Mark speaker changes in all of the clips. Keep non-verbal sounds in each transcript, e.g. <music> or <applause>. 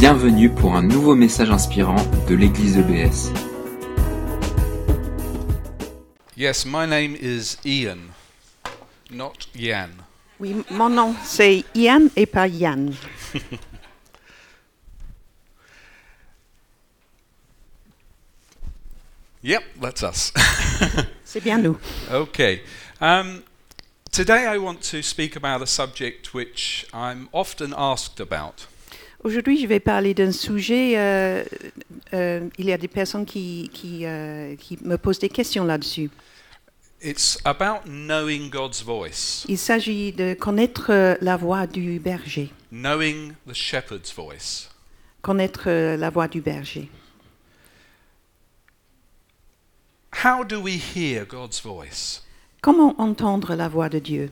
Speaker 1: Bienvenue pour un nouveau message inspirant de l'église EBS.
Speaker 2: Yes, my name is Ian, not Yan.
Speaker 3: Oui, mon nom c'est Ian et pas Yann. <laughs>
Speaker 2: Yep, that's us. <laughs>
Speaker 3: C'est bien nous.
Speaker 2: okay. Um, today I want to speak about a subject which I'm often asked about.
Speaker 3: Aujourd'hui, je vais parler d'un sujet. euh, euh, il y a des personnes qui, qui, euh, qui me posent des questions là-dessus.
Speaker 2: It's about knowing God's voice,
Speaker 3: Il s'agit de connaître la voix du berger.
Speaker 2: knowing the shepherd's voice.
Speaker 3: Connaître la voix du berger.
Speaker 2: How do we hear God's voice?
Speaker 3: Comment entendre la voix de Dieu?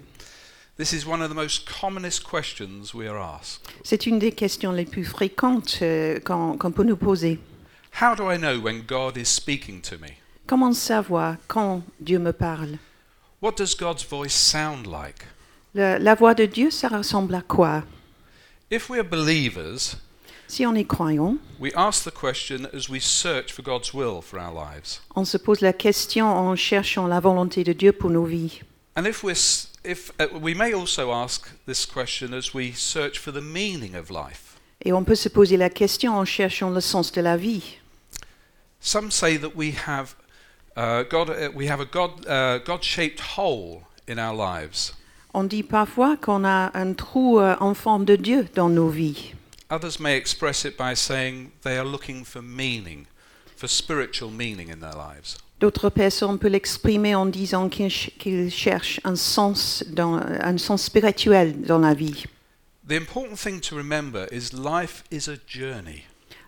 Speaker 3: C'est une des questions les plus fréquentes euh, qu'on peut nous poser.
Speaker 2: How do I know when God is speaking to me?
Speaker 3: Comment savoir quand Dieu me parle?
Speaker 2: What does God's voice sound like?
Speaker 3: Le- La voix de Dieu, ça ressemble à quoi?
Speaker 2: If we are believers,
Speaker 3: Si on est croyant,
Speaker 2: we ask the question as we search for God's will for our lives.
Speaker 3: on se pose la question en cherchant la volonté de Dieu pour nos vies.
Speaker 2: And if we're, s- if uh, we may also ask this question as we search for the meaning of life.
Speaker 3: Et on peut se poser la question en cherchant le sens de la vie.
Speaker 2: Some say that we have uh, God, uh, we have a God, uh, God-shaped hole in our lives.
Speaker 3: On dit parfois qu'on a un trou euh, en forme de Dieu dans nos vies.
Speaker 2: Others may express it by saying they are looking for meaning, for spiritual meaning in their lives.
Speaker 3: D'autres personnes peuvent l'exprimer en disant qu'ils ch- qu'ils cherchent un sens, dans, un sens spirituel dans la vie.
Speaker 2: The important thing to remember is life is a journey.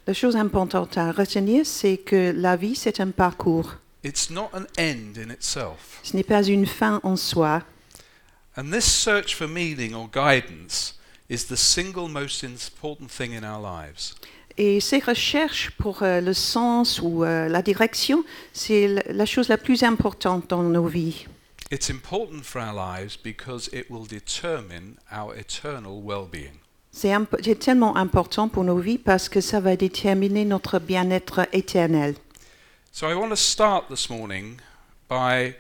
Speaker 3: La chose importante à retenir, c'est que la vie, c'est un parcours.
Speaker 2: It's not an end in itself.
Speaker 3: Ce n'est pas une fin en soi.
Speaker 2: And this search for meaning or guidance is the single most important thing in our lives.
Speaker 3: Et ces recherches pour euh, le sens ou euh, la direction, c'est la chose la plus importante dans nos vies.
Speaker 2: It's important for our lives because it will determine our eternal well-being.
Speaker 3: C'est imp- tellement important pour nos vies parce que ça va déterminer notre bien-être éternel.
Speaker 2: So I want to start this morning by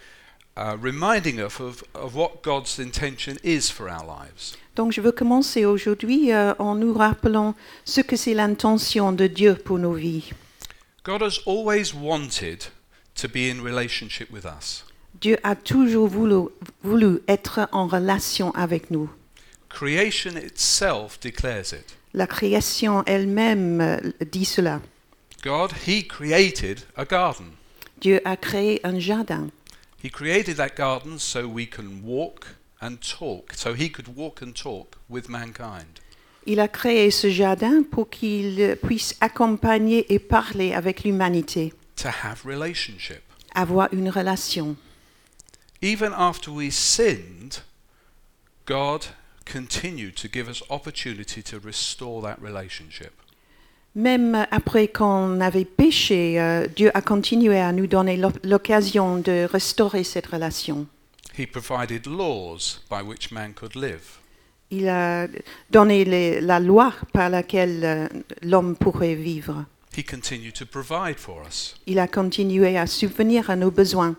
Speaker 2: uh, reminding us of, of what God's intention is for our lives.
Speaker 3: Donc je veux commencer aujourd'hui euh, en nous rappelant ce que c'est l'intention de Dieu pour nos vies.
Speaker 2: God has always wanted to be in relationship with us.
Speaker 3: Dieu a toujours voulu, voulu être en relation avec nous.
Speaker 2: Creation itself declares it.
Speaker 3: La création elle-même euh, dit cela.
Speaker 2: God, He created a garden.
Speaker 3: Dieu a créé un jardin.
Speaker 2: He created that garden so we can walk and talk, so He could walk and talk with mankind.
Speaker 3: Il a créé ce jardin pour qu'il puisse accompagner et parler avec l'humanité,
Speaker 2: to have relationship.
Speaker 3: avoir une relation.
Speaker 2: Even after we sinned, God continued to give us opportunity to restore that relationship.
Speaker 3: Même après qu'on avait péché, euh, Dieu a continué à nous donner l'oc- l'occasion de restaurer cette relation.
Speaker 2: He provided laws by which man could live.
Speaker 3: Il a donné les- la loi par laquelle euh, l'homme pourrait vivre.
Speaker 2: He continued to provide for us.
Speaker 3: Il a continué à subvenir à nos besoins.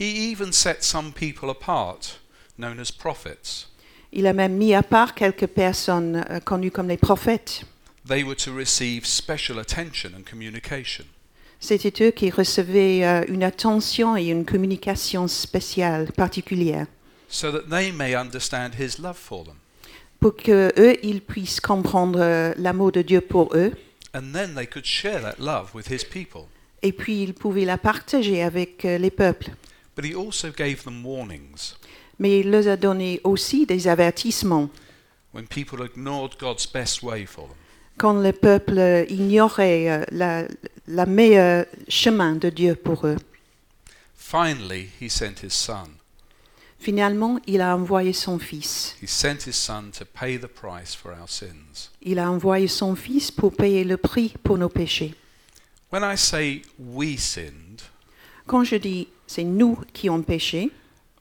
Speaker 2: He even set some people apart, known as prophets.
Speaker 3: Il a même mis à part quelques personnes euh, connues comme les prophètes.
Speaker 2: They were to receive special attention and communication.
Speaker 3: C'était eux qui recevaient euh, une attention et une communication spéciale, particulière,
Speaker 2: so that they may understand his love for them.
Speaker 3: pour que eux ils puissent comprendre euh, l'amour de Dieu pour eux,
Speaker 2: And then they could share that love with his people.
Speaker 3: et puis ils pouvaient la partager avec euh, les peuples.
Speaker 2: But he also gave them warnings.
Speaker 3: Mais il leur a donné aussi des avertissements
Speaker 2: when people ignored God's best way for them.
Speaker 3: Quand le peuple euh, ignorait euh, la, la meilleure chemin de Dieu pour eux.
Speaker 2: Finally, he sent his son.
Speaker 3: Finalement, il a envoyé son fils.
Speaker 2: He sent his son to pay the price for our sins.
Speaker 3: Il a envoyé son fils pour payer le prix pour nos péchés.
Speaker 2: When I say we sinned,
Speaker 3: Quand je dis c'est nous qui ont péché,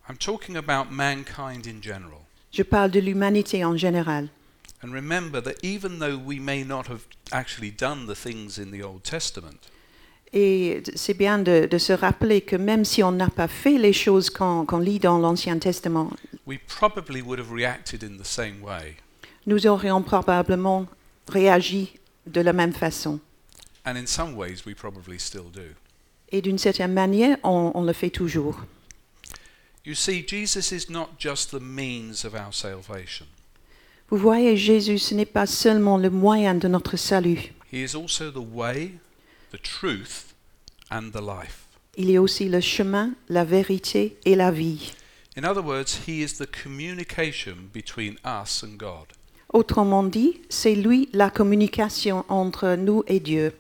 Speaker 2: I'm talking about mankind in general.
Speaker 3: je parle de l'humanité en général.
Speaker 2: And remember that even though we may not have actually done the things in the Old Testament,
Speaker 3: Et c'est bien de, de se rappeler que même si on n'a pas fait les choses qu'on lit dans l'Ancien Testament,
Speaker 2: we probably would have reacted in the same way.
Speaker 3: nous aurions probablement réagi de la même façon.
Speaker 2: And in some ways, we probably still do.
Speaker 3: Et d'une certaine manière, on, on le fait toujours.
Speaker 2: You see, Jesus is not just the means of our salvation,
Speaker 3: Vous voyez, Jésus, ce n'est pas seulement le moyen de notre salut,
Speaker 2: He is also the way, the truth, and the life.
Speaker 3: il est aussi le chemin, la vérité et la vie.
Speaker 2: In other words, He is the communication between us and God.
Speaker 3: Autrement dit, c'est lui la communication entre nous et Dieu.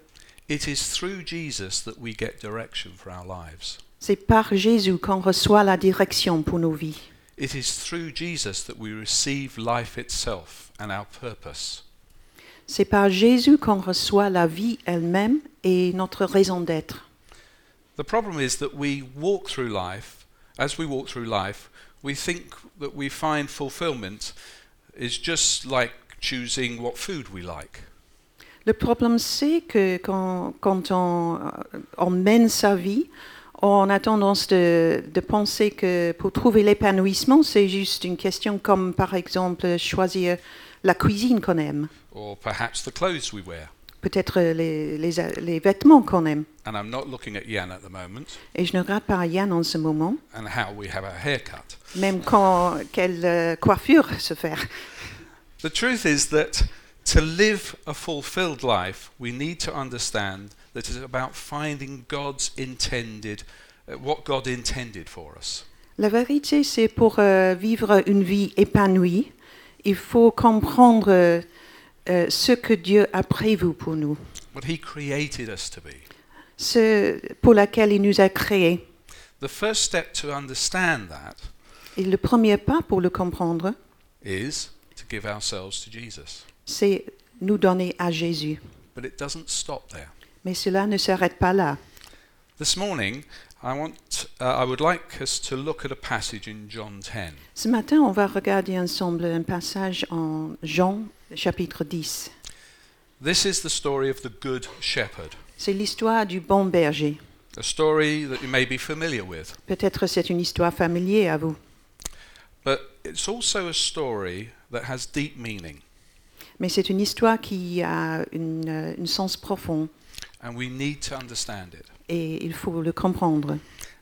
Speaker 2: It is through Jesus that we get direction for our lives.
Speaker 3: C'est par Jésus qu'on reçoit la direction pour nos vies.
Speaker 2: It is through Jesus that we receive life itself and our purpose.
Speaker 3: C'est par Jésus qu'on reçoit la vie elle-même et notre raison d'être.
Speaker 2: The problem is that we walk through life, as we walk through life, we think that we find fulfillment is just like choosing what food we like.
Speaker 3: Le problème, c'est que quand, quand on, euh, on mène sa vie, on a tendance de, de penser que pour trouver l'épanouissement, c'est juste une question comme par exemple choisir la cuisine qu'on aime,
Speaker 2: or perhaps the clothes we wear.
Speaker 3: peut-être les, les, les vêtements qu'on aime.
Speaker 2: And I'm not looking at Jan at the moment
Speaker 3: Et je ne regarde pas Yann en ce moment,
Speaker 2: and how we have our haircut.
Speaker 3: même quand quelle euh, coiffure se faire.
Speaker 2: The truth is that to live a fulfilled life, we need to understand that it's about finding God's intended, uh, what God intended for us.
Speaker 3: La vérité, c'est pour euh, vivre une vie épanouie, il faut comprendre euh, euh, ce que Dieu a prévu pour nous,
Speaker 2: What He created us to be.
Speaker 3: ce pour laquelle il nous a créés.
Speaker 2: The first step to understand that
Speaker 3: Et le premier pas pour le comprendre,
Speaker 2: is to give ourselves to Jesus.
Speaker 3: C'est nous donner à Jésus.
Speaker 2: But it doesn't stop there.
Speaker 3: Mais cela ne s'arrête pas là.
Speaker 2: This morning, I want, uh, I would like us to look at a passage in John 10.
Speaker 3: Ce matin, on va regarder ensemble un passage en Jean chapitre 10.
Speaker 2: This is the story of the Good Shepherd,
Speaker 3: C'est l'histoire du bon berger.
Speaker 2: a story that you may be familiar with,
Speaker 3: Peut-être c'est une histoire familière à vous,
Speaker 2: but it's also a story that has deep meaning,
Speaker 3: mais c'est une histoire qui a une, euh, un sens profond
Speaker 2: and we need to understand it.
Speaker 3: et il faut le comprendre.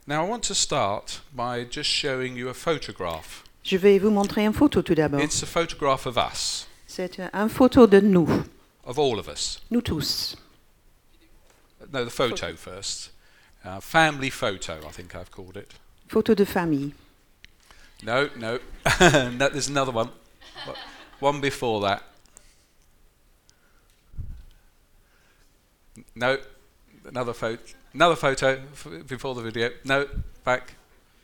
Speaker 2: Now, I want to start by just showing you a photograph.
Speaker 3: Je vais vous montrer une photo tout d'abord.
Speaker 2: It's a photograph of us,
Speaker 3: C'est une photo de nous,
Speaker 2: of all of us.
Speaker 3: nous tous.
Speaker 2: No, the photo first. Uh, family photo, I think I've called it.
Speaker 3: Photo de famille.
Speaker 2: No, no. <laughs> no there's another one. One before that. No, another photo. Another photo f- before the video. No, back.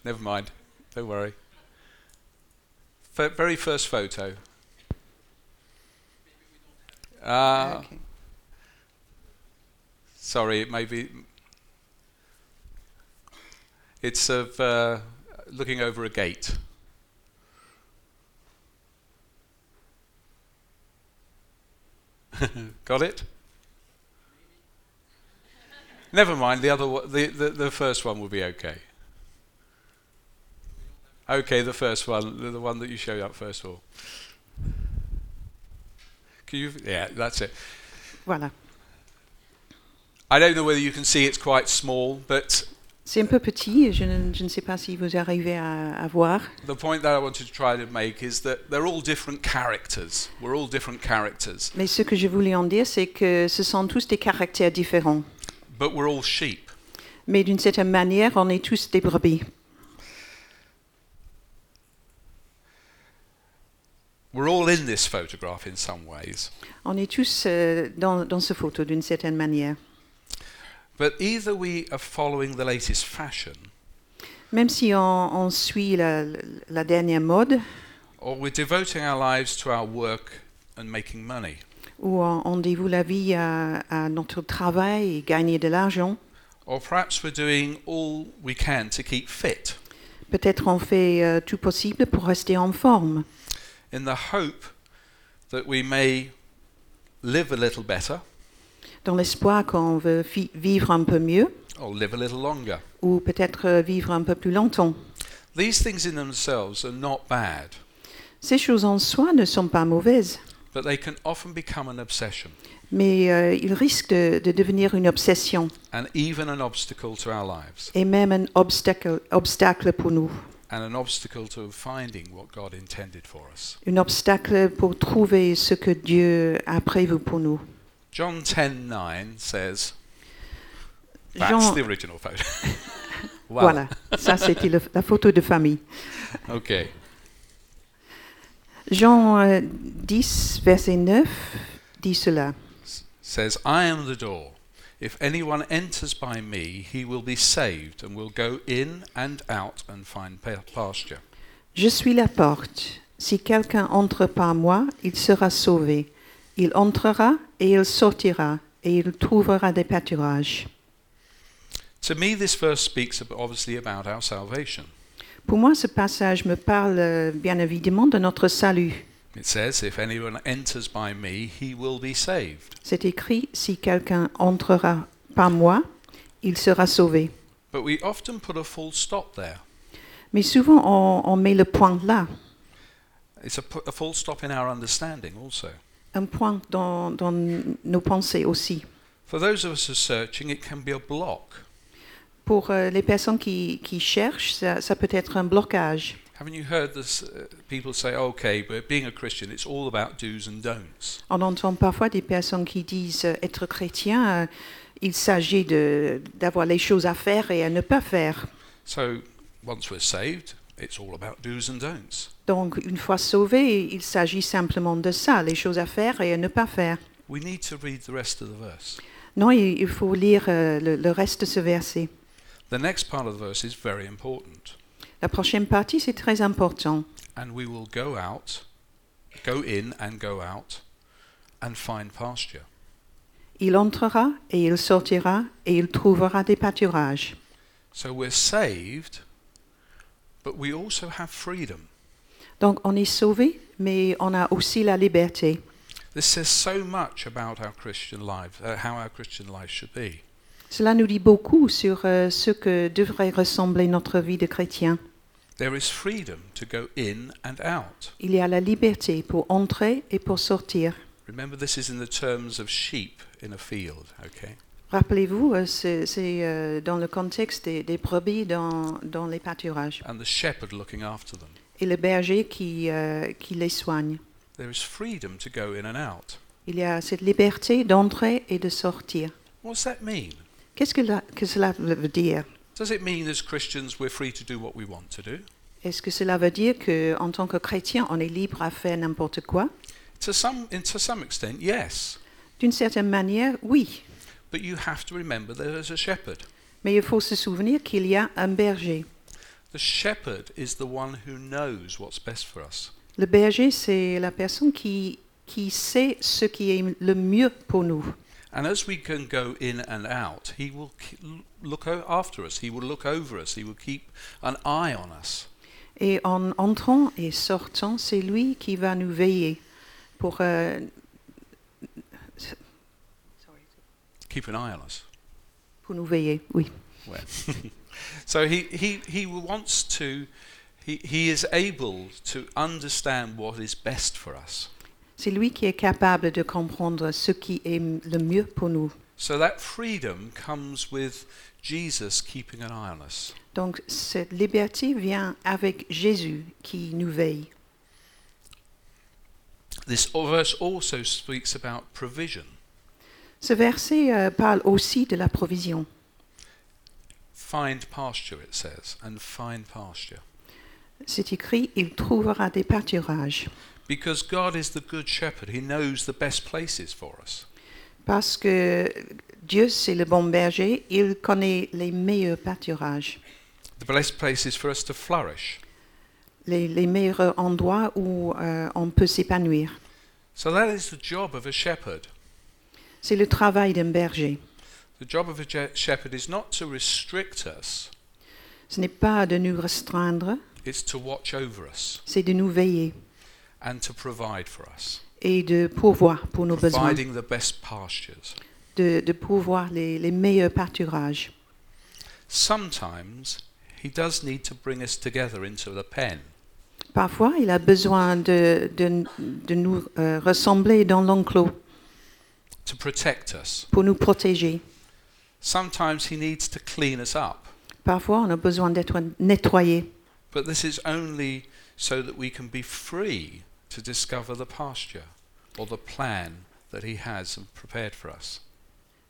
Speaker 2: Never mind. Don't worry. F- very first photo. Ah,
Speaker 3: Ok.
Speaker 2: sorry, it may be. It's of uh, looking over a gate. <laughs> Got it? Never mind. The other, the, the the first one will be okay. Okay, the first one, the, the one that you showed up first of all. Can you? Yeah, that's it.
Speaker 3: Voilà.
Speaker 2: I don't know whether you can see it's quite small, but
Speaker 3: C'est un peu petit, je ne, je ne sais pas si vous arrivez à, à voir.
Speaker 2: the point that I wanted to try to make is that they're all different characters. We're all different characters,
Speaker 3: Mais ce que je voulais en dire, c'est que ce sont tous des caractères différents.
Speaker 2: But we're all sheep.
Speaker 3: Mais d'une certaine manière, on est tous des brebis.
Speaker 2: We're all in this photograph in some ways.
Speaker 3: On est tous euh, dans, dans ce photo d'une certaine manière.
Speaker 2: But either we are following the latest fashion,
Speaker 3: Même si on, on suit la, la dernière mode,
Speaker 2: or we're devoting our lives to our work and making money,
Speaker 3: où on, dévoue la vie à, à notre travail et gagner de l'argent,
Speaker 2: or perhaps we're doing all we can to keep fit.
Speaker 3: Peut-être on fait euh, tout possible pour rester en forme,
Speaker 2: in the hope that we may live a little better.
Speaker 3: Dans l'espoir qu'on veut vivre un peu mieux.
Speaker 2: Or live a little longer.
Speaker 3: ou peut-être euh, vivre un peu plus longtemps.
Speaker 2: These things in themselves are not bad,
Speaker 3: Ces choses en soi ne sont pas mauvaises,
Speaker 2: but they can often become an obsession
Speaker 3: mais euh, ils risquent de, de devenir une obsession
Speaker 2: and even an obstacle to our lives
Speaker 3: et même un obstacle, obstacle pour nous,
Speaker 2: and an obstacle to finding what God intended for us.
Speaker 3: un obstacle pour trouver ce que Dieu a prévu pour nous.
Speaker 2: John 10:9 says that's
Speaker 3: Jean,
Speaker 2: the original photo. <laughs> wow.
Speaker 3: voilà, ça c'était la photo de famille.
Speaker 2: Okay.
Speaker 3: Jean euh, 10, verset 9 dit cela.
Speaker 2: says, I am the door. If anyone enters by me, he will be saved and will go in and out and find pa- pasture.
Speaker 3: Je suis la porte. Si quelqu'un entre par moi, il sera sauvé. Il entrera et il sortira et il trouvera des pâturages.
Speaker 2: To me, this verse speaks obviously about our salvation.
Speaker 3: Pour moi, ce passage me parle euh, bien évidemment de notre salut.
Speaker 2: It says, If anyone enters by me, he will be saved.
Speaker 3: C'est écrit, si quelqu'un entrera par moi, il sera sauvé.
Speaker 2: But we often put a full stop there.
Speaker 3: Mais souvent, on, on met le point là,
Speaker 2: It's a, a full stop in our understanding also.
Speaker 3: un point dans, dans nos pensées aussi.
Speaker 2: For those of us who are searching, it can be a block.
Speaker 3: Pour euh, les personnes qui, qui cherchent, ça, ça peut être un blocage.
Speaker 2: Haven't you heard this, uh, people say, okay, but being a Christian, it's all about do's and don'ts?
Speaker 3: On entend parfois des personnes qui disent euh, être chrétien, euh, il s'agit d'avoir les choses à faire et à ne pas faire.
Speaker 2: So once we're saved, it's all about do's and don'ts.
Speaker 3: Donc, une fois sauvé, il s'agit simplement de ça, les choses à faire et à ne pas faire.
Speaker 2: We need to read the rest of the verse.
Speaker 3: Non, il, faut lire le, le reste de ce verset.
Speaker 2: The next part of the verse is very important.
Speaker 3: La prochaine partie, c'est très important.
Speaker 2: And we will go out, go in and go out, and find pasture.
Speaker 3: Il entrera et il sortira et il trouvera des pâturages.
Speaker 2: So we're saved, but we also have freedom.
Speaker 3: Donc, on est sauvé, mais on a aussi la liberté.
Speaker 2: This says so much about our Christian life, uh, how our Christian life should be.
Speaker 3: Cela nous dit beaucoup sur euh, ce que devrait ressembler notre vie de chrétien.
Speaker 2: There is freedom to go in and out.
Speaker 3: Il y a la liberté pour entrer et pour sortir.
Speaker 2: Remember, this is in the terms of sheep in a field, okay?
Speaker 3: Rappelez-vous, c'est c'est, euh, dans le contexte des, des brebis dans, dans les pâturages
Speaker 2: And the shepherd looking after them.
Speaker 3: et le berger qui, euh, qui les soigne.
Speaker 2: There is freedom to go in and out.
Speaker 3: Il y a cette liberté d'entrer et de sortir.
Speaker 2: What's that mean?
Speaker 3: Qu'est-ce que, la- que cela veut dire?
Speaker 2: Does it mean as Christians we're free to do what we want to do?
Speaker 3: Est-ce que cela veut dire qu'en tant que chrétien, on est libre à faire n'importe quoi?
Speaker 2: To some, in, to some extent, yes.
Speaker 3: D'une certaine manière, oui.
Speaker 2: But you have to remember there is a shepherd.
Speaker 3: Mais il faut se souvenir qu'il y a un berger.
Speaker 2: The shepherd is the one who knows what's best for us.
Speaker 3: Le berger, c'est la personne qui, qui sait ce qui est le mieux pour nous.
Speaker 2: And as we can go in and out, he will look after us. He will look over us. He will keep an eye on us.
Speaker 3: Et en entrant et sortant, c'est lui qui va nous veiller pour, euh,
Speaker 2: Keep an eye on us.
Speaker 3: pour nous veiller, oui.
Speaker 2: Where? <laughs> so he, he, he wants to, he, he is able to understand what is best for us.
Speaker 3: C'est lui qui est capable de comprendre ce qui est le mieux pour nous.
Speaker 2: So that freedom comes with Jesus keeping an eye on us.
Speaker 3: Donc cette liberté vient avec Jésus qui nous veille.
Speaker 2: This verse also speaks about provision.
Speaker 3: Ce verset euh, parle aussi de la provision.
Speaker 2: Find pasture, it says, and find pasture.
Speaker 3: C'est écrit, il trouvera des pâturages.
Speaker 2: Because God is the good shepherd, he knows the best places for us.
Speaker 3: Parce que Dieu, c'est le bon berger, il connaît les meilleurs pâturages,
Speaker 2: The best places for us to flourish.
Speaker 3: les, les meilleurs endroits où euh, on peut s'épanouir.
Speaker 2: So that is the job of a shepherd.
Speaker 3: C'est le travail d'un berger.
Speaker 2: The job of a shepherd is not to restrict us,
Speaker 3: Ce n'est pas de nous restreindre,
Speaker 2: it's to watch over us
Speaker 3: c'est de nous veiller
Speaker 2: and to provide for us.
Speaker 3: et de pourvoir pour nos besoins,
Speaker 2: providing the best pastures.
Speaker 3: de, de pourvoir les, les meilleurs pâturages.
Speaker 2: Sometimes he does need to bring us together into the pen.
Speaker 3: Parfois, il a besoin de, de, de nous euh, ressembler dans l'enclos
Speaker 2: to protect us.
Speaker 3: pour nous protéger.
Speaker 2: Sometimes he needs to clean us up.
Speaker 3: Parfois, on a besoin d'être nettoyé.
Speaker 2: But this is only so that we can be free to discover the pasture or the plan that he has prepared for us.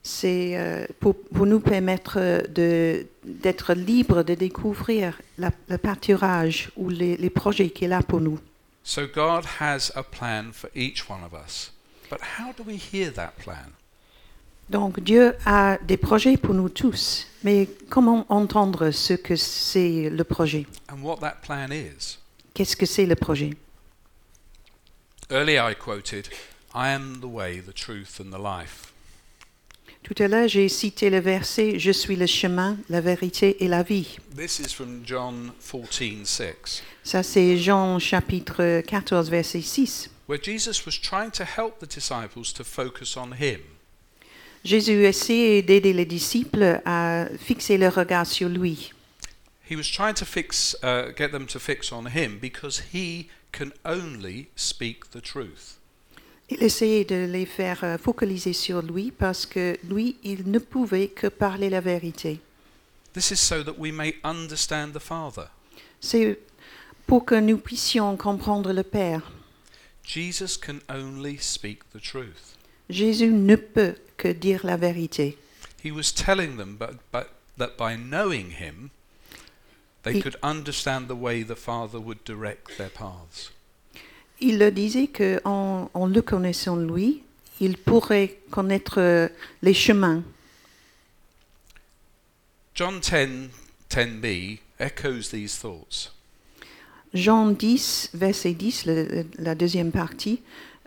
Speaker 3: C'est pour, pour nous permettre d'être libres de découvrir la- le pâturage ou les, les projets qu'il a pour nous.
Speaker 2: So God has a plan for each one of us. But how do we hear that plan?
Speaker 3: Donc Dieu a des projets pour nous tous, mais comment entendre ce que c'est le projet?
Speaker 2: And what that plan is?
Speaker 3: Qu'est-ce que c'est le projet?
Speaker 2: Earlier I quoted, I am the way, the truth, and the life.
Speaker 3: Tout à l'heure, j'ai cité le verset Je suis le chemin, la vérité et la vie.
Speaker 2: This is from John 14 6,
Speaker 3: Ça, c'est Jean chapitre 14, verset 6.
Speaker 2: where Jesus was trying to help the disciples to focus on him.
Speaker 3: Jésus essayait d'aider les disciples à fixer leur regard sur lui.
Speaker 2: He was trying to fix, uh, get them to fix on him because he can only speak the truth.
Speaker 3: Il essayait de les faire euh, focaliser sur lui parce que lui, il ne pouvait que parler la vérité.
Speaker 2: This is so that we may understand the Father.
Speaker 3: C'est pour que nous puissions comprendre le Père.
Speaker 2: Jesus can only speak the truth.
Speaker 3: Jésus ne peut que dire la vérité.
Speaker 2: He was telling them but, but, that by knowing him, they
Speaker 3: He-
Speaker 2: could understand the way the Father would direct their paths.
Speaker 3: Il disait que en, en le connaissant lui, il pourrait connaître euh, les chemins.
Speaker 2: John 10 10b echoes these thoughts.
Speaker 3: Jean 10, verset 10, le- la deuxième partie,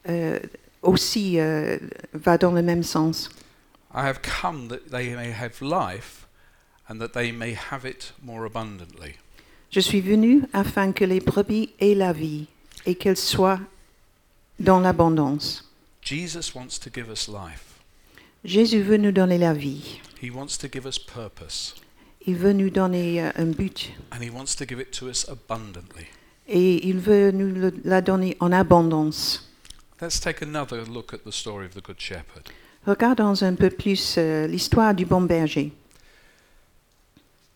Speaker 3: euh, aussi euh, va dans le même sens.
Speaker 2: I have come that they may have life and that they may have it more abundantly.
Speaker 3: Je suis venu afin que les brebis aient la vie et qu'elles soient dans l'abondance.
Speaker 2: Jesus wants to give us life.
Speaker 3: Jésus veut nous donner la vie.
Speaker 2: He wants to give us purpose.
Speaker 3: Il veut nous donner euh, un but
Speaker 2: And he wants to give it to us abundantly.
Speaker 3: et il veut nous le- la donner en abondance.
Speaker 2: Let's take another look at the story of the Good Shepherd.
Speaker 3: Regardons un peu plus euh, l'histoire du bon berger.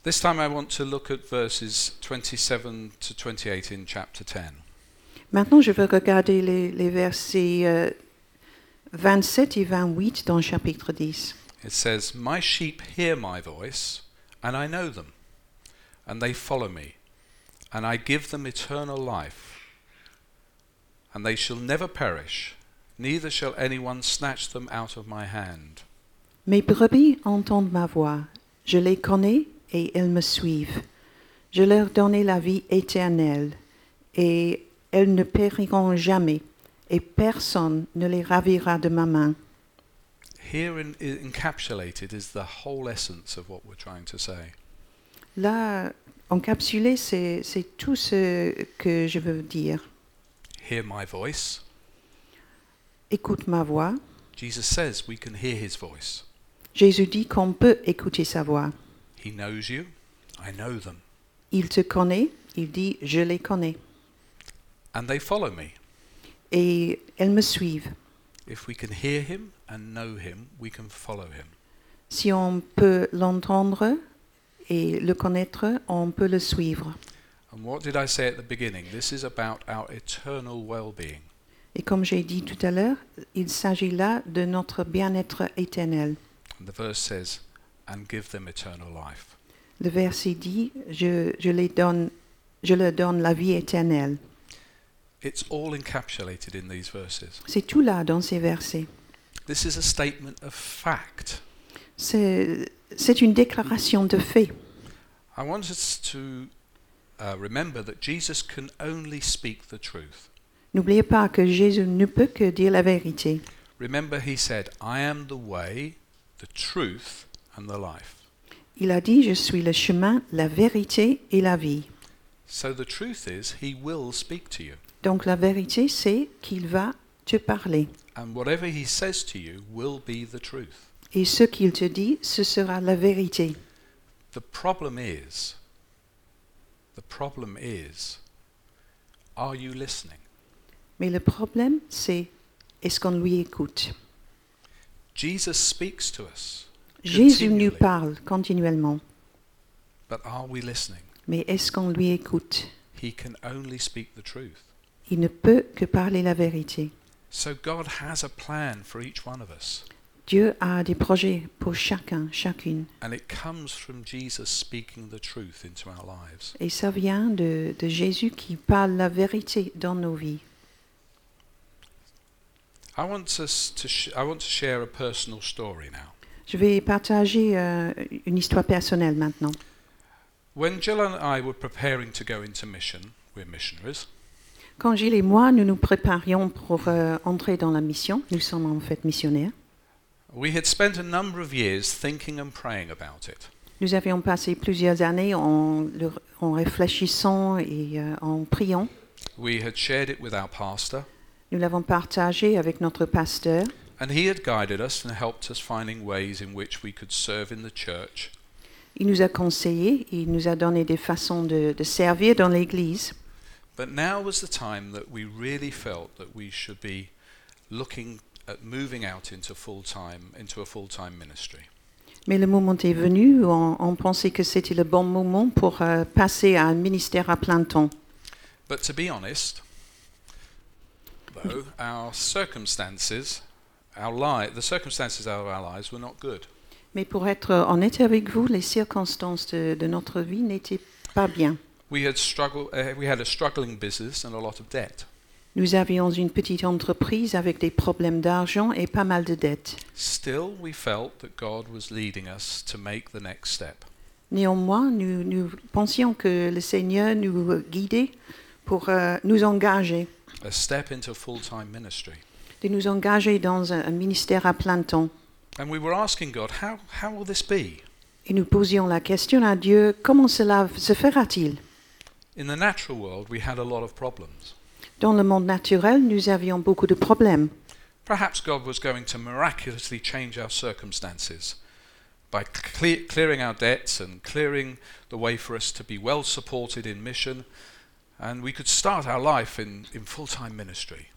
Speaker 2: This time I want to look at verses 27 to 28 in chapter 10.
Speaker 3: Maintenant, je veux regarder les, les versets euh, 27 et 28 dans le chapitre 10.
Speaker 2: It says, My sheep hear my voice, and I know them, and they follow me, and I give them eternal life, and they shall never perish, neither shall anyone snatch them out of my hand.
Speaker 3: Mes brebis entendent ma voix, je les connais et elles me suivent. Je leur donne la vie éternelle et elles ne périront jamais et personne ne les ravira de ma main.
Speaker 2: Here in, i- encapsulated is the whole essence of what we're trying to say.
Speaker 3: Là, encapsulé, c'est c'est tout ce que je veux dire.
Speaker 2: Hear my voice.
Speaker 3: Écoute ma voix.
Speaker 2: Jesus says we can hear his voice.
Speaker 3: Jésus dit qu'on peut écouter sa voix.
Speaker 2: He knows you. I know them.
Speaker 3: Il te connaît, il dit je les connais
Speaker 2: And they follow me.
Speaker 3: et elles me suivent.
Speaker 2: If we can hear him and know him, we can follow him.
Speaker 3: Si on peut l'entendre et le connaître, on peut le suivre.
Speaker 2: And what did I say at the beginning? This is about our eternal well being.
Speaker 3: Et comme j'ai dit tout à l'heure, il s'agit là de notre bien-être éternel.
Speaker 2: And the verse says, and give them eternal life.
Speaker 3: Le verset dit, je, je, les donne, je leur donne la vie éternelle.
Speaker 2: It's all encapsulated in these verses.
Speaker 3: C'est tout là dans ces versets.
Speaker 2: This is a statement of fact.
Speaker 3: C'est c'est une déclaration de fait.
Speaker 2: I want us to uh, remember that Jesus can only speak the truth.
Speaker 3: N'oubliez pas que Jésus ne peut que dire la vérité.
Speaker 2: Remember, he said, I am the way, the truth, and the life.
Speaker 3: Il a dit, je suis le chemin, la vérité et la vie.
Speaker 2: So the truth is, he will speak to you.
Speaker 3: Donc la vérité, c'est qu'il va te parler.
Speaker 2: And whatever he says to you will be the truth.
Speaker 3: Et ce qu'il te dit, ce sera la vérité.
Speaker 2: The problem is, the problem is, are you listening?
Speaker 3: Mais le problème, c'est est-ce qu'on lui écoute
Speaker 2: Jesus speaks to us,
Speaker 3: Jésus nous parle continuellement,
Speaker 2: but are we listening?
Speaker 3: mais est-ce qu'on lui écoute?
Speaker 2: He can only speak the truth.
Speaker 3: Il ne peut que parler la vérité.
Speaker 2: So God has a plan for each one of us,
Speaker 3: Dieu a des projets pour chacun, chacune.
Speaker 2: and it comes from Jesus speaking the truth into our lives.
Speaker 3: Et ça vient de, de Jésus qui parle la vérité dans nos vies.
Speaker 2: I want us to sh- I want to share a personal story now.
Speaker 3: Je vais partager euh, une histoire personnelle maintenant.
Speaker 2: When Jill and I were preparing to go into mission, we're missionaries.
Speaker 3: Quand Gilles et moi, nous nous préparions pour euh, entrer dans la mission, nous sommes en fait missionnaires,
Speaker 2: We had spent a number of years thinking and praying about it.
Speaker 3: nous avions passé plusieurs années en, le- en réfléchissant et euh, en priant.
Speaker 2: We had shared it with our pastor,
Speaker 3: Nous l'avons partagé avec notre pasteur
Speaker 2: and he had guided us and helped us finding ways in which we could serve in the church.
Speaker 3: Il nous a conseillé, il nous a donné des façons de, de servir dans l'Église.
Speaker 2: But now was the time that we really felt that we should be looking at moving out into full time into a full time ministry.
Speaker 3: Mais le moment est venu où on, on pensait que c'était le bon moment pour euh, passer à un ministère à plein temps.
Speaker 2: But to be honest, though, our circumstances, our li- the circumstances of our lives were not good.
Speaker 3: Mais pour être honnête avec vous, les circonstances de, de notre vie n'étaient pas bien.
Speaker 2: We had struggle, uh, we had a struggling business and a lot of debt.
Speaker 3: Nous avions une petite entreprise avec des problèmes d'argent et pas mal de dettes.
Speaker 2: Still, we felt that God was leading us to make the next step.
Speaker 3: Néanmoins, nous, nous pensions que le Seigneur nous guidait pour euh, nous engager,
Speaker 2: A step into full time ministry.
Speaker 3: De nous engager dans un, un ministère à plein temps.
Speaker 2: And we were asking God, how, how will this be?
Speaker 3: Et nous posions la question à Dieu, comment cela se fera-t-il
Speaker 2: In the natural world, we had a lot of problems.
Speaker 3: Dans le monde naturel, nous avions beaucoup de problèmes.
Speaker 2: Perhaps God was going to miraculously change our circumstances by cle- clearing our debts and clearing the way for us to be well supported in mission, and we could start our life in, in full time ministry.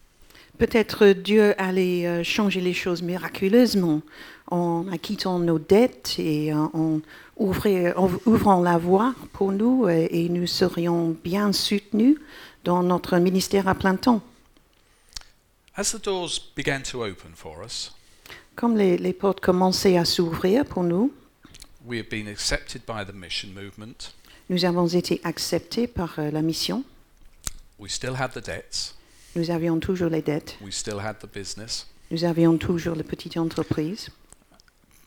Speaker 3: Peut-être Dieu allait euh, changer les choses miraculeusement en acquittant nos dettes et en, ouvrant la voie pour nous et nous serions bien soutenus dans notre ministère à plein temps.
Speaker 2: As the doors began to open for us,
Speaker 3: Comme les, les portes commençaient à s'ouvrir pour nous,
Speaker 2: we had been accepted by the mission movement.
Speaker 3: nous avons été acceptés par euh, la mission.
Speaker 2: We still had the debts,
Speaker 3: Nous avions toujours les dettes.
Speaker 2: we still had the business,
Speaker 3: Nous avions toujours la petite entreprise.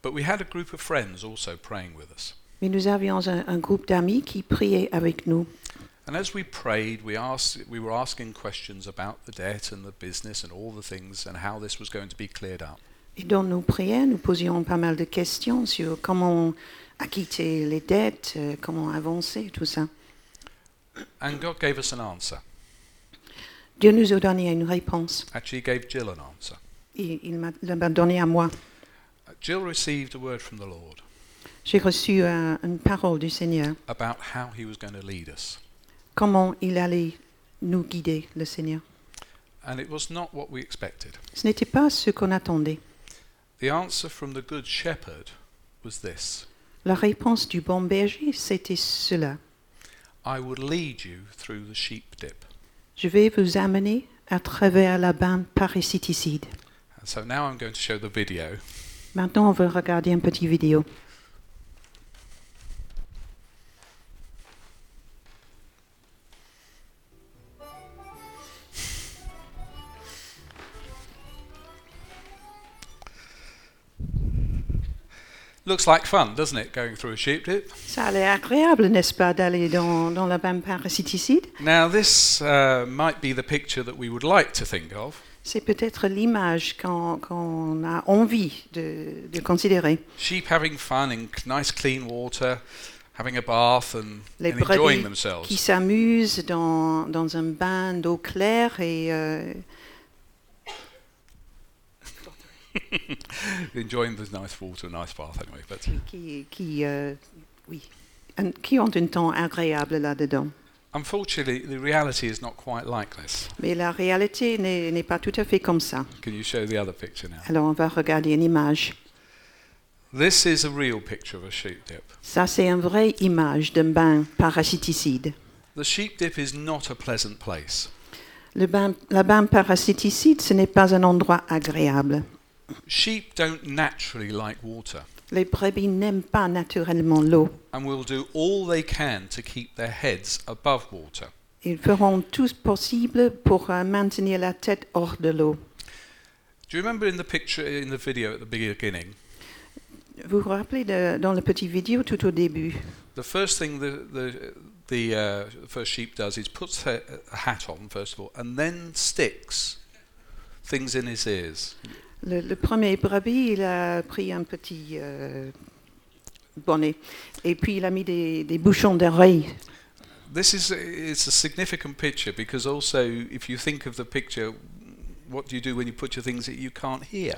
Speaker 2: but we had a group of friends also praying with us.
Speaker 3: Mais nous avions un, un groupe d'amis qui priaient avec nous.
Speaker 2: And as we prayed, we asked, we were asking questions about the debt and the business and all the things and how this was going to be cleared up.
Speaker 3: Et dans nos prières, nous posions pas mal de questions sur comment acquitter les dettes, euh, comment avancer, tout ça.
Speaker 2: And God gave us an answer.
Speaker 3: Dieu nous a donné une réponse.
Speaker 2: Actually, he gave Jill an answer.
Speaker 3: Et il m'a il m'a donné à moi.
Speaker 2: Uh, Jill received a word from the Lord
Speaker 3: J'ai reçu euh, une parole du Seigneur.
Speaker 2: about how he was going to lead us.
Speaker 3: Comment il allait nous guider, le Seigneur.
Speaker 2: And it was not what we expected.
Speaker 3: Ce n'était pas ce qu'on attendait.
Speaker 2: The answer from the Good Shepherd was this
Speaker 3: La réponse du bon berger, c'était cela.
Speaker 2: I would lead you through the sheep dip.
Speaker 3: Je vais vous amener à travers la bande parasiticide.
Speaker 2: And so now I'm going to show the video.
Speaker 3: Maintenant, on va regarder un petit vidéo.
Speaker 2: Looks like fun, doesn't it, going through a sheep dip?
Speaker 3: Ça a l'air agréable, n'est-ce pas, d'aller dans, dans la bande parasiticide
Speaker 2: Now, this uh, might be the picture that we would like to think of.
Speaker 3: C'est peut-être l'image qu'on qu'on a envie de, de considérer.
Speaker 2: Sheep having fun in nice clean water, having a bath and,
Speaker 3: Les
Speaker 2: and enjoying
Speaker 3: brebis
Speaker 2: themselves.
Speaker 3: qui s'amusent dans, dans un bain d'eau claire et euh, <laughs>
Speaker 2: Enjoying the nice water, nice bath anyway. But
Speaker 3: qui, qui, euh, oui, un- qui ont un temps agréable là-dedans.
Speaker 2: unfortunately, the reality is not quite like this.
Speaker 3: Mais la réalité n'est pas tout à fait comme ça.
Speaker 2: Can you show the other picture now?
Speaker 3: Alors on va regarder une image.
Speaker 2: This is a real picture of a sheep dip.
Speaker 3: Ça, c'est une vraie image d'un bain parasiticide.
Speaker 2: The sheep dip is not a pleasant place.
Speaker 3: Le bain, la bain parasiticide, ce n'est pas un endroit agréable.
Speaker 2: Sheep don't naturally like water
Speaker 3: Les brebis n'aiment pas naturellement l'eau.
Speaker 2: and will do all they can to keep their heads above water.
Speaker 3: Ils feront tout possible pour euh, maintenir la tête hors de l'eau.
Speaker 2: Do you remember in the picture in the video at the beginning?
Speaker 3: Vous vous rappelez de- dans le petit vidéo tout au début,
Speaker 2: The first thing the the the uh, first sheep does is puts a hat on first of all, and then sticks things in his ears.
Speaker 3: Le, le premier brebis, il a pris un petit euh, bonnet et puis il a mis des, des bouchons d'oreilles.
Speaker 2: This is it's a significant picture because also if you think of the picture, what do you do when you put your things that you can't hear?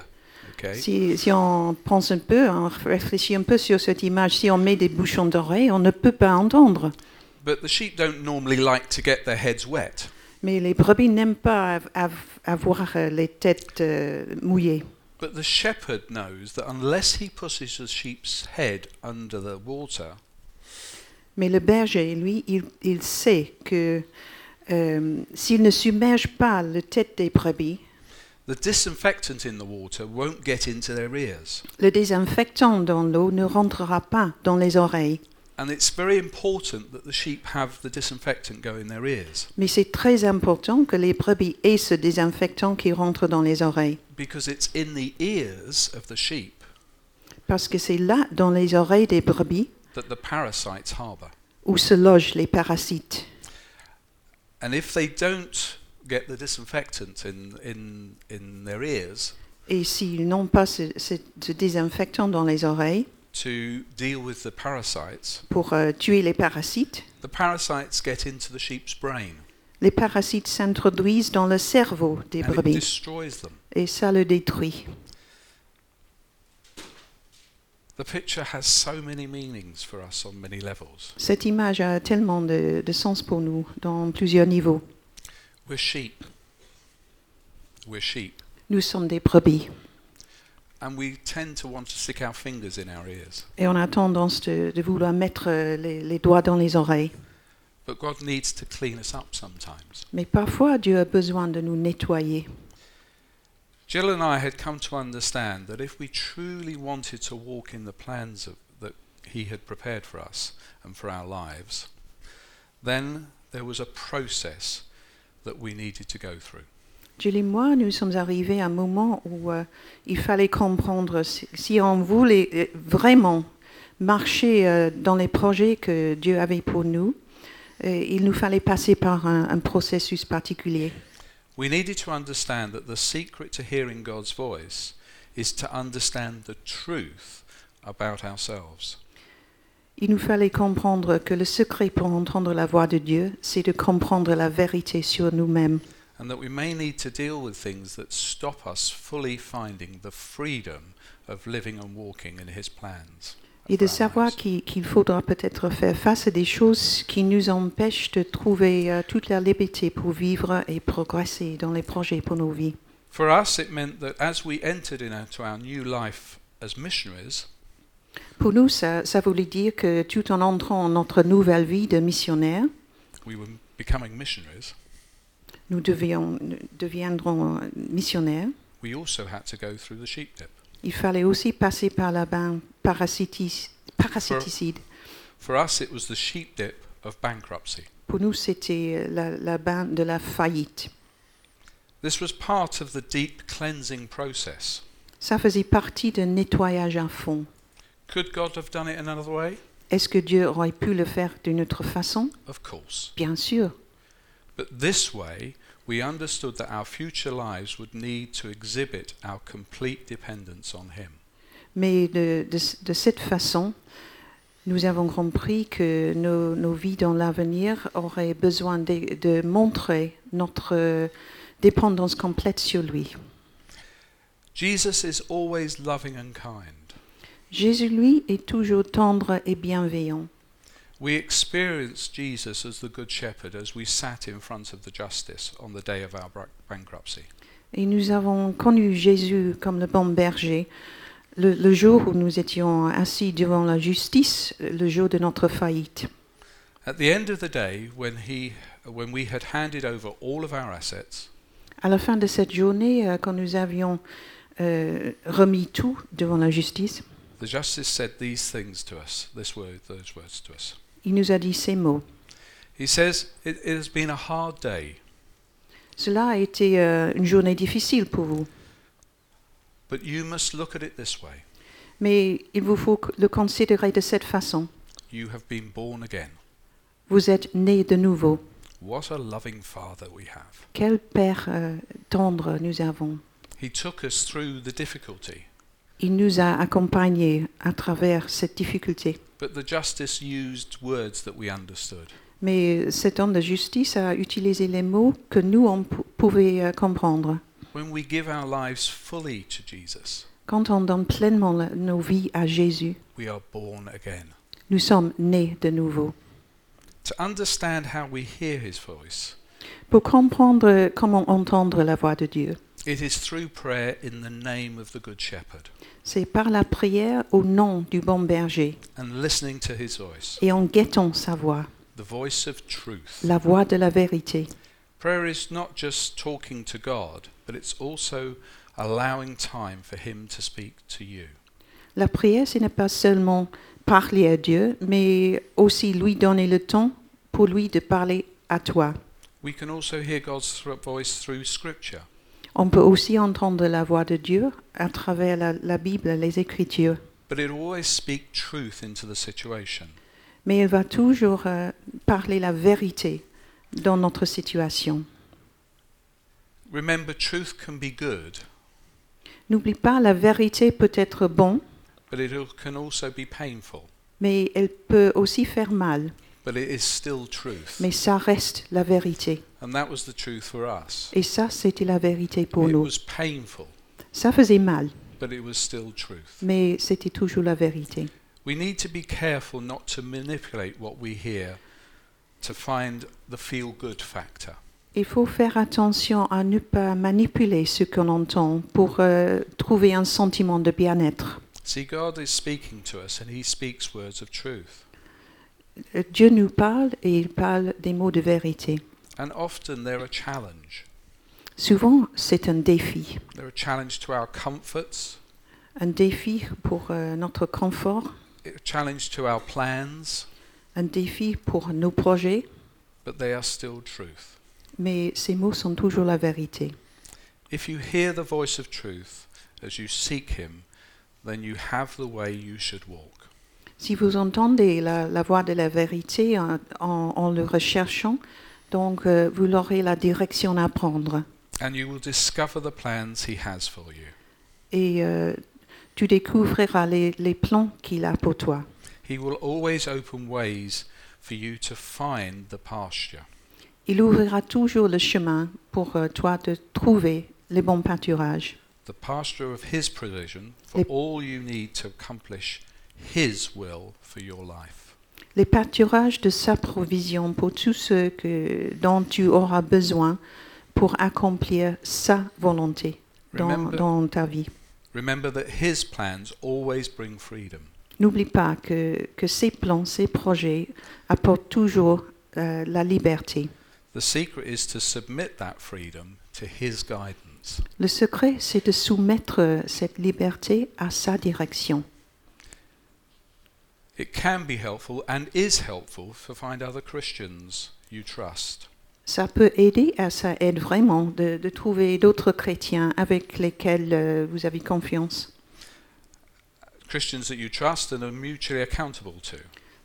Speaker 2: Okay.
Speaker 3: Si, si on pense un peu, on réfléchit un peu sur cette image, si on met des bouchons d'oreilles, on ne peut pas entendre.
Speaker 2: But the sheep don't normally like to get their heads wet.
Speaker 3: Mais les brebis n'aiment pas av- av- avoir euh, les têtes mouillées.
Speaker 2: But the shepherd knows that unless he pushes the sheep's head under the water,
Speaker 3: Mais le berger, lui, il, il sait que euh, s'il ne submerge pas la tête des brebis,
Speaker 2: the disinfectant in the water won't get into their ears.
Speaker 3: le désinfectant dans l'eau ne rentrera pas dans les oreilles.
Speaker 2: And it's very important that the sheep have the disinfectant go in their ears
Speaker 3: Mais c'est très important que les brebis aient ce désinfectant qui rentre dans les oreilles.
Speaker 2: because it's in the ears of the sheep
Speaker 3: Parce que c'est là, dans les oreilles des brebis,
Speaker 2: that the parasites harbour.
Speaker 3: où se logent les parasites.
Speaker 2: And if they don't get the disinfectant in, in, in their ears
Speaker 3: Et s'ils n'ont pas ce, ce- ce désinfectant dans les oreilles
Speaker 2: to deal with the parasites,
Speaker 3: pour euh, tuer les parasites,
Speaker 2: the parasites get into the sheep's brain
Speaker 3: les parasites s'introduisent dans le cerveau des
Speaker 2: and it
Speaker 3: brebis
Speaker 2: destroys them.
Speaker 3: et ça le détruit.
Speaker 2: The picture has so many meanings for us on many levels.
Speaker 3: Cette image a tellement de, de sens pour nous dans plusieurs niveaux.
Speaker 2: We're sheep. We're sheep.
Speaker 3: Nous sommes des brebis
Speaker 2: And we tend to want to stick our fingers in our ears.
Speaker 3: et on a tendance de, de vouloir mettre euh, les, les doigts dans les oreilles.
Speaker 2: But God needs to clean us up sometimes.
Speaker 3: Mais parfois, Dieu a besoin de nous nettoyer.
Speaker 2: Jill and I had come to understand that if we truly wanted to walk in the plans of, that He had prepared for us and for our lives, then there was a process that we needed to go through.
Speaker 3: Julie et moi, nous sommes arrivés à un moment où euh, il fallait comprendre si, si on voulait euh, vraiment marcher euh, dans les projets que Dieu avait pour nous, euh, il nous fallait passer par un, un processus particulier.
Speaker 2: We needed to understand that the secret to hearing God's voice is to understand the truth about ourselves.
Speaker 3: Il nous fallait comprendre que le secret pour entendre la voix de Dieu, c'est de comprendre la vérité sur nous-mêmes.
Speaker 2: And that we may need to deal with things that stop us fully finding the freedom of living and walking in His plans.
Speaker 3: Et de savoir qu'il faudra peut-être faire face à des choses qui nous empêchent de trouver euh, toute la liberté pour vivre et progresser dans les projets pour nos vies.
Speaker 2: For us, it meant that as we entered into our new life as missionaries,
Speaker 3: Pour nous, ça, ça voulait dire que tout en entrant en notre nouvelle vie de missionnaire,
Speaker 2: we were becoming missionaries.
Speaker 3: Nous devions, deviendrons missionnaires.
Speaker 2: We also had to go through the sheep dip.
Speaker 3: Il fallait aussi passer par la bain parasitis- parasiticide.
Speaker 2: For us, it was the sheep dip of bankruptcy.
Speaker 3: Pour nous, c'était euh, la, la bain de la faillite.
Speaker 2: This was part of the deep cleansing process.
Speaker 3: Ça faisait partie d'un nettoyage à fond.
Speaker 2: Could God have done it another way?
Speaker 3: Est-ce que Dieu aurait pu le faire d'une autre façon?
Speaker 2: Of course.
Speaker 3: Bien sûr.
Speaker 2: But this way, we understood that our future lives would need to exhibit our complete dependence on Him.
Speaker 3: Mais de, de, de cette façon, nous avons compris que nos, nos vies dans l'avenir auraient besoin de, de montrer notre dépendance complète sur lui.
Speaker 2: Jesus is always loving and kind.
Speaker 3: Jésus, lui, est toujours tendre et bienveillant.
Speaker 2: We experienced Jesus as the Good Shepherd as we sat in front of the justice on the day of our bankruptcy.
Speaker 3: Et nous avons connu Jésus comme le bon berger le, le jour où nous étions assis devant la justice, le jour de notre faillite.
Speaker 2: At the end of the day, when, he, when we had handed over all of our assets,
Speaker 3: À la fin de cette journée, euh, quand nous avions euh, remis tout devant la justice,
Speaker 2: the justice said these things to us, this word, those words to us.
Speaker 3: Il nous a dit ces mots.
Speaker 2: He says, it, it has been a hard day,
Speaker 3: Cela a été euh, une journée difficile pour vous,
Speaker 2: but you must look at it this way.
Speaker 3: mais il vous faut le considérer de cette façon.
Speaker 2: You have been born again.
Speaker 3: Vous êtes né de nouveau.
Speaker 2: What a loving Father we have.
Speaker 3: Quel Père euh, tendre nous avons.
Speaker 2: He took us through the difficulty,
Speaker 3: Il nous a accompagnés à travers cette difficulté.
Speaker 2: But the justice used words that we understood.
Speaker 3: Mais cet homme de justice a utilisé les mots que nous, on pouvait euh, comprendre.
Speaker 2: When we give our lives fully to Jesus,
Speaker 3: Quand on donne pleinement nos vies à Jésus,
Speaker 2: we are born again.
Speaker 3: nous sommes nés de nouveau.
Speaker 2: To understand how we hear his voice,
Speaker 3: Pour comprendre comment entendre la voix de Dieu,
Speaker 2: it is through prayer in the name of the Good Shepherd
Speaker 3: c'est par la prière au nom du bon berger
Speaker 2: and listening to his voice,
Speaker 3: et en guettant sa voix,
Speaker 2: the voice of truth.
Speaker 3: la voix de la vérité.
Speaker 2: Prayer is not just talking to God, but it's also allowing time for him to speak to you.
Speaker 3: La prière, ce n'est pas seulement parler à Dieu, mais aussi lui donner le temps pour lui de parler à toi.
Speaker 2: We can also hear God's voice through Scripture.
Speaker 3: On peut aussi entendre la voix de Dieu à travers la, la Bible, les Écritures.
Speaker 2: But it will always speak truth into the situation.
Speaker 3: Mais il va toujours euh, parler la vérité dans notre situation.
Speaker 2: Remember, truth can be good,
Speaker 3: N'oublie pas, la vérité peut être bon,
Speaker 2: but it al- can also be painful.
Speaker 3: mais elle peut aussi faire mal.
Speaker 2: But it is still truth.
Speaker 3: Mais ça reste la vérité.
Speaker 2: And that was the truth for us.
Speaker 3: Et ça, c'était la vérité pour
Speaker 2: It
Speaker 3: nous.
Speaker 2: was painful,
Speaker 3: Ça faisait mal,
Speaker 2: but it was still truth.
Speaker 3: mais c'était toujours la vérité.
Speaker 2: We need to be careful not to manipulate what we hear to find the feel good factor.
Speaker 3: Il faut faire attention à ne pas manipuler ce qu'on entend pour euh, trouver un sentiment de bien-être.
Speaker 2: See, God is speaking to us and He speaks words of truth.
Speaker 3: Dieu nous parle et il parle des mots de vérité.
Speaker 2: And often they're a challenge.
Speaker 3: Souvent, c'est un défi.
Speaker 2: They're a challenge to our comforts,
Speaker 3: Un défi pour euh, notre confort,
Speaker 2: a challenge to our plans,
Speaker 3: un défi pour nos projets,
Speaker 2: but they are still truth.
Speaker 3: mais ces mots sont toujours la vérité.
Speaker 2: If you hear the voice of truth as you seek Him, then you have the way you should walk.
Speaker 3: Si vous entendez la, la voix de la vérité en, en- en le recherchant, donc euh, vous aurez la direction à prendre.
Speaker 2: And you will discover the plans He has for you.
Speaker 3: Et euh, tu découvriras les, les plans qu'il a pour toi.
Speaker 2: He will always open ways for you to find the pasture.
Speaker 3: Il ouvrira toujours le chemin pour euh, toi de trouver les bons pâturages,
Speaker 2: the pasture of His provision for
Speaker 3: Les-
Speaker 2: all you need to accomplish His will for your life.
Speaker 3: les pâturages de sa provision pour tout ce que, dont tu auras besoin pour accomplir sa volonté dans,
Speaker 2: Remember,
Speaker 3: dans ta vie.
Speaker 2: remember that His plans always bring freedom.
Speaker 3: N'oublie pas que, que ces plans, ces projets apportent toujours euh, la liberté.
Speaker 2: The secret is to submit that freedom to His guidance.
Speaker 3: Le secret, c'est de soumettre euh, cette liberté à sa direction.
Speaker 2: It can be helpful and is helpful to find other Christians you trust.
Speaker 3: Ça peut aider, et ça aide vraiment de, de trouver d'autres chrétiens avec lesquels euh, vous avez confiance.
Speaker 2: Christians that you trust and are mutually accountable to.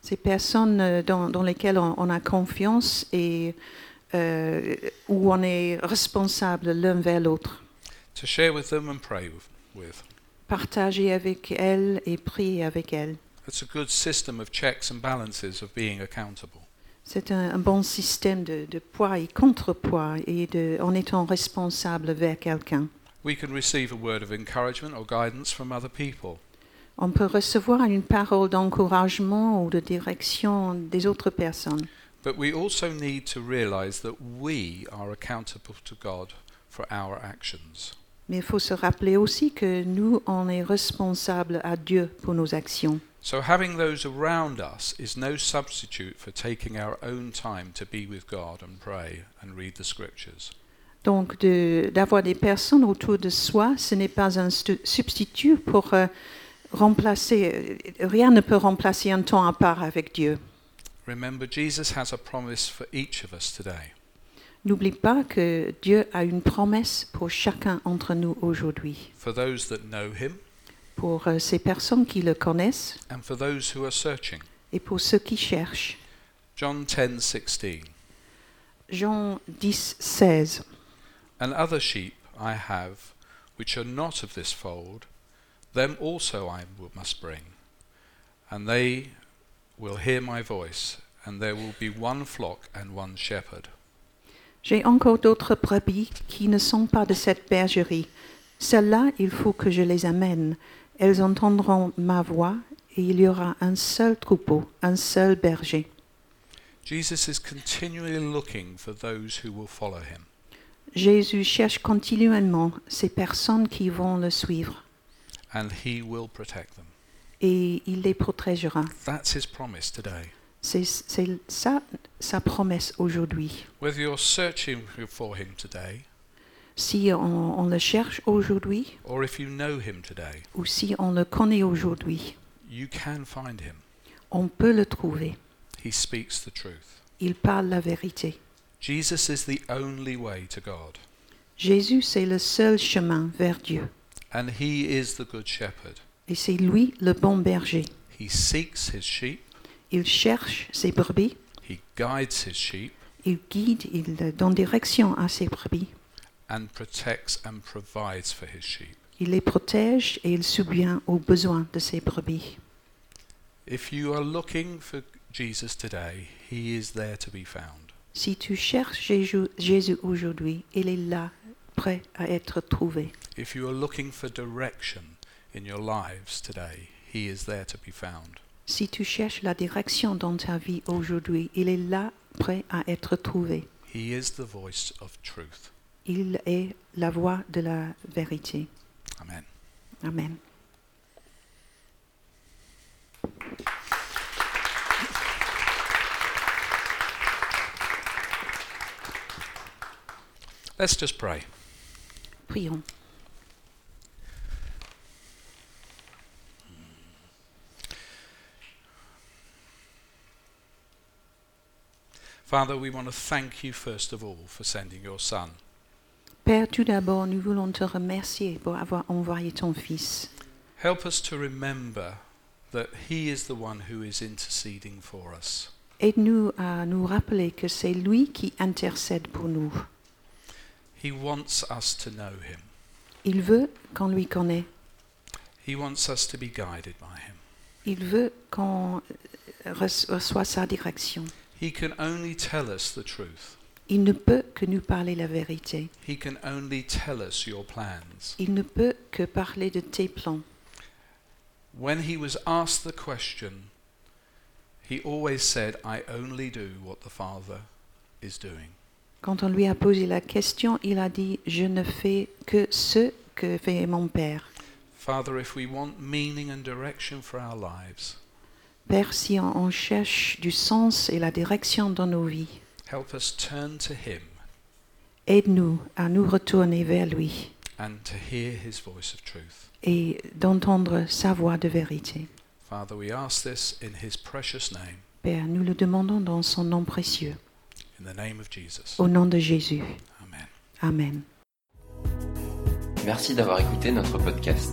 Speaker 3: Ces personnes euh, dans, dans lesquelles on, on a confiance et euh, où on est responsable l'un vers l'autre.
Speaker 2: To share with them and pray with. with.
Speaker 3: Partager avec elles et prier avec elles.
Speaker 2: It's a good system of checks and balances of being accountable.
Speaker 3: C'est un, un bon système de, de poids et contrepoids et de, en étant responsable vers quelqu'un.
Speaker 2: We can receive a word of encouragement or guidance from other people.
Speaker 3: On peut recevoir une parole d'encouragement ou de direction des autres personnes.
Speaker 2: But we also need to realize that we are accountable to God for our actions.
Speaker 3: Mais il faut se rappeler aussi que nous, on est responsable à Dieu pour nos actions.
Speaker 2: So having those around us is no substitute for taking our own time to be with God and pray and read the scriptures.
Speaker 3: Donc, de- d'avoir des personnes autour de soi, ce n'est pas un stu- substitut pour euh, remplacer. euh, Rien ne peut remplacer un temps à part avec Dieu.
Speaker 2: Remember, Jesus has a promise for each of us today.
Speaker 3: N'oublie pas que Dieu a une promesse pour chacun d'entre nous aujourd'hui.
Speaker 2: For those that know Him
Speaker 3: Pour euh, ces personnes qui le connaissent
Speaker 2: and for those who are searching.
Speaker 3: et pour ceux qui cherchent.
Speaker 2: John 10 16.
Speaker 3: Jean 10, 16.
Speaker 2: And other sheep I have, which are not of this fold, them also I must bring. And they will hear my voice, and there will be one flock and one shepherd.
Speaker 3: J'ai encore d'autres brebis qui ne sont pas de cette bergerie. Celles-là, il faut que je les amène. Elles entendront ma voix et il y aura un seul troupeau, un seul berger.
Speaker 2: Jesus is continually looking for those who will follow him.
Speaker 3: Jésus cherche continuellement ces personnes qui vont le suivre
Speaker 2: and he will protect them.
Speaker 3: et il les protégera.
Speaker 2: That's his promise today.
Speaker 3: C'est c'est ça sa promesse aujourd'hui.
Speaker 2: Whether you're searching for him today
Speaker 3: Si on, on le cherche aujourd'hui
Speaker 2: or if you know him today,
Speaker 3: ou si on le connaît aujourd'hui,
Speaker 2: you can find him.
Speaker 3: on peut le trouver.
Speaker 2: He speaks the truth.
Speaker 3: Il parle la vérité.
Speaker 2: Jesus is the only way to God,
Speaker 3: Jésus, c'est le seul chemin vers Dieu.
Speaker 2: and he is the good shepherd.
Speaker 3: Et c'est lui le bon berger.
Speaker 2: He seeks his sheep,
Speaker 3: Il cherche ses brebis,
Speaker 2: he guides his sheep,
Speaker 3: il guide, il donne direction à ses brebis.
Speaker 2: And protects and provides for his sheep.
Speaker 3: Il les protège et il subvient aux besoins de ses brebis.
Speaker 2: If you are looking for Jesus today, he is there to be found.
Speaker 3: Si tu cherches Jésus, Jésus aujourd'hui, il est là, prêt à être trouvé.
Speaker 2: If you are looking for direction in your lives today, he is there to be found.
Speaker 3: Si tu cherches la direction dans ta vie aujourd'hui, il est là, prêt à être trouvé.
Speaker 2: He is the voice of truth.
Speaker 3: Il est la voix de la vérité.
Speaker 2: Amen.
Speaker 3: Amen.
Speaker 2: Let's just pray.
Speaker 3: Prions.
Speaker 2: Father, we want to thank you first of all for sending your Son.
Speaker 3: Père, tout d'abord, nous voulons te remercier pour avoir envoyé ton Fils.
Speaker 2: Help us to remember that he is the one who is interceding for us.
Speaker 3: Aide-nous à nous rappeler que c'est lui qui intercède pour nous.
Speaker 2: He wants us to know him.
Speaker 3: Il veut qu'on lui connaît.
Speaker 2: He wants us to be guided by him.
Speaker 3: Il veut qu'on reço- reçoit sa direction.
Speaker 2: He can only tell us the truth.
Speaker 3: Il ne peut que nous parler la vérité.
Speaker 2: He can only tell us your plans.
Speaker 3: Il ne peut que parler de tes plans.
Speaker 2: When he was asked the question, he always said, I only do what the Father is doing.
Speaker 3: Quand on lui a posé la question, il a dit, je ne fais que ce que fait mon Père.
Speaker 2: Father, if we want meaning and direction for our lives,
Speaker 3: Père, si on, on cherche du sens et la direction dans nos vies,
Speaker 2: help us turn to him
Speaker 3: aide-nous à nous retourner vers lui
Speaker 2: and to hear his voice of truth.
Speaker 3: et d'entendre sa voix de vérité.
Speaker 2: Father, we ask this in his precious name,
Speaker 3: Père, nous le demandons dans son nom précieux,
Speaker 2: in the name of Jesus.
Speaker 3: au nom de Jésus.
Speaker 2: Amen.
Speaker 3: Amen.
Speaker 1: Merci d'avoir écouté notre podcast.